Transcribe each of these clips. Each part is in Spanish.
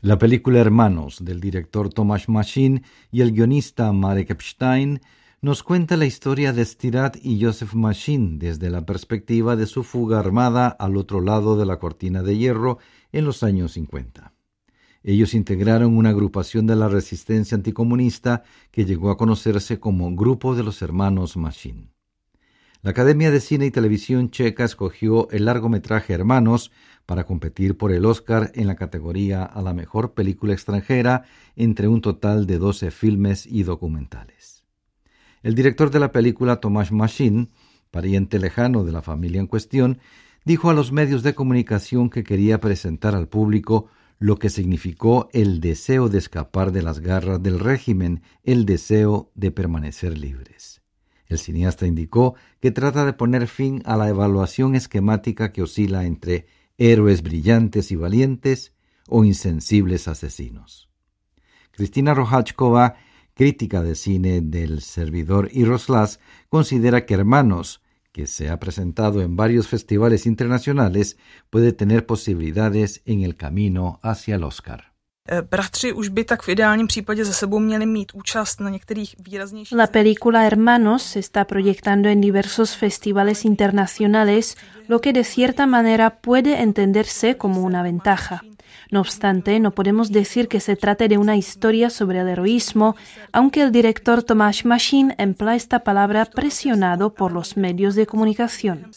La película Hermanos del director Tomasz Machin y el guionista Marek Epstein nos cuenta la historia de Stirat y Joseph Machin desde la perspectiva de su fuga armada al otro lado de la cortina de hierro en los años 50. Ellos integraron una agrupación de la resistencia anticomunista que llegó a conocerse como Grupo de los Hermanos Machin. La Academia de Cine y Televisión checa escogió el largometraje Hermanos para competir por el Oscar en la categoría a la mejor película extranjera entre un total de 12 filmes y documentales. El director de la película, Tomasz Machin, pariente lejano de la familia en cuestión, dijo a los medios de comunicación que quería presentar al público lo que significó el deseo de escapar de las garras del régimen, el deseo de permanecer libres. El cineasta indicó que trata de poner fin a la evaluación esquemática que oscila entre héroes brillantes y valientes o insensibles asesinos. Cristina Rojachkova, crítica de cine del servidor y Roslas, considera que Hermanos, que se ha presentado en varios festivales internacionales, puede tener posibilidades en el camino hacia el Oscar. La película Hermanos se está proyectando en diversos festivales internacionales, lo que de cierta manera puede entenderse como una ventaja. No obstante, no podemos decir que se trate de una historia sobre el heroísmo, aunque el director Tomáš Mašín emplea esta palabra presionado por los medios de comunicación.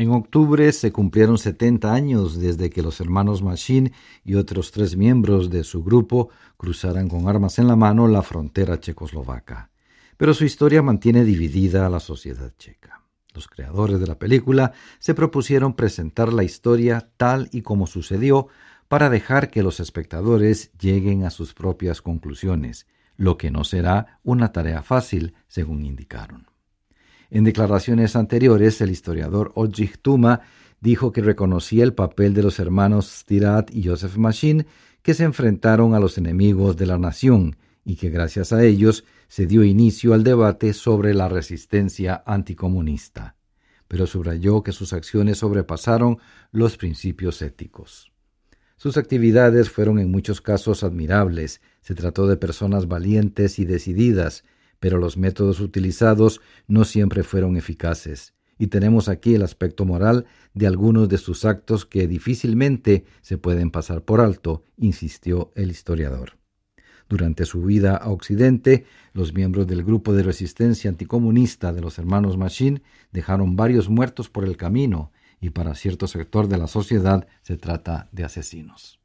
En octubre se cumplieron 70 años desde que los hermanos Machine y otros tres miembros de su grupo cruzaran con armas en la mano la frontera checoslovaca. Pero su historia mantiene dividida a la sociedad checa. Los creadores de la película se propusieron presentar la historia tal y como sucedió para dejar que los espectadores lleguen a sus propias conclusiones, lo que no será una tarea fácil, según indicaron. En declaraciones anteriores, el historiador Oldrich Tuma dijo que reconocía el papel de los hermanos Stirat y Joseph Machin que se enfrentaron a los enemigos de la nación y que gracias a ellos se dio inicio al debate sobre la resistencia anticomunista, pero subrayó que sus acciones sobrepasaron los principios éticos. Sus actividades fueron en muchos casos admirables, se trató de personas valientes y decididas, pero los métodos utilizados no siempre fueron eficaces, y tenemos aquí el aspecto moral de algunos de sus actos que difícilmente se pueden pasar por alto, insistió el historiador. Durante su vida a Occidente, los miembros del grupo de resistencia anticomunista de los hermanos Machine dejaron varios muertos por el camino, y para cierto sector de la sociedad se trata de asesinos.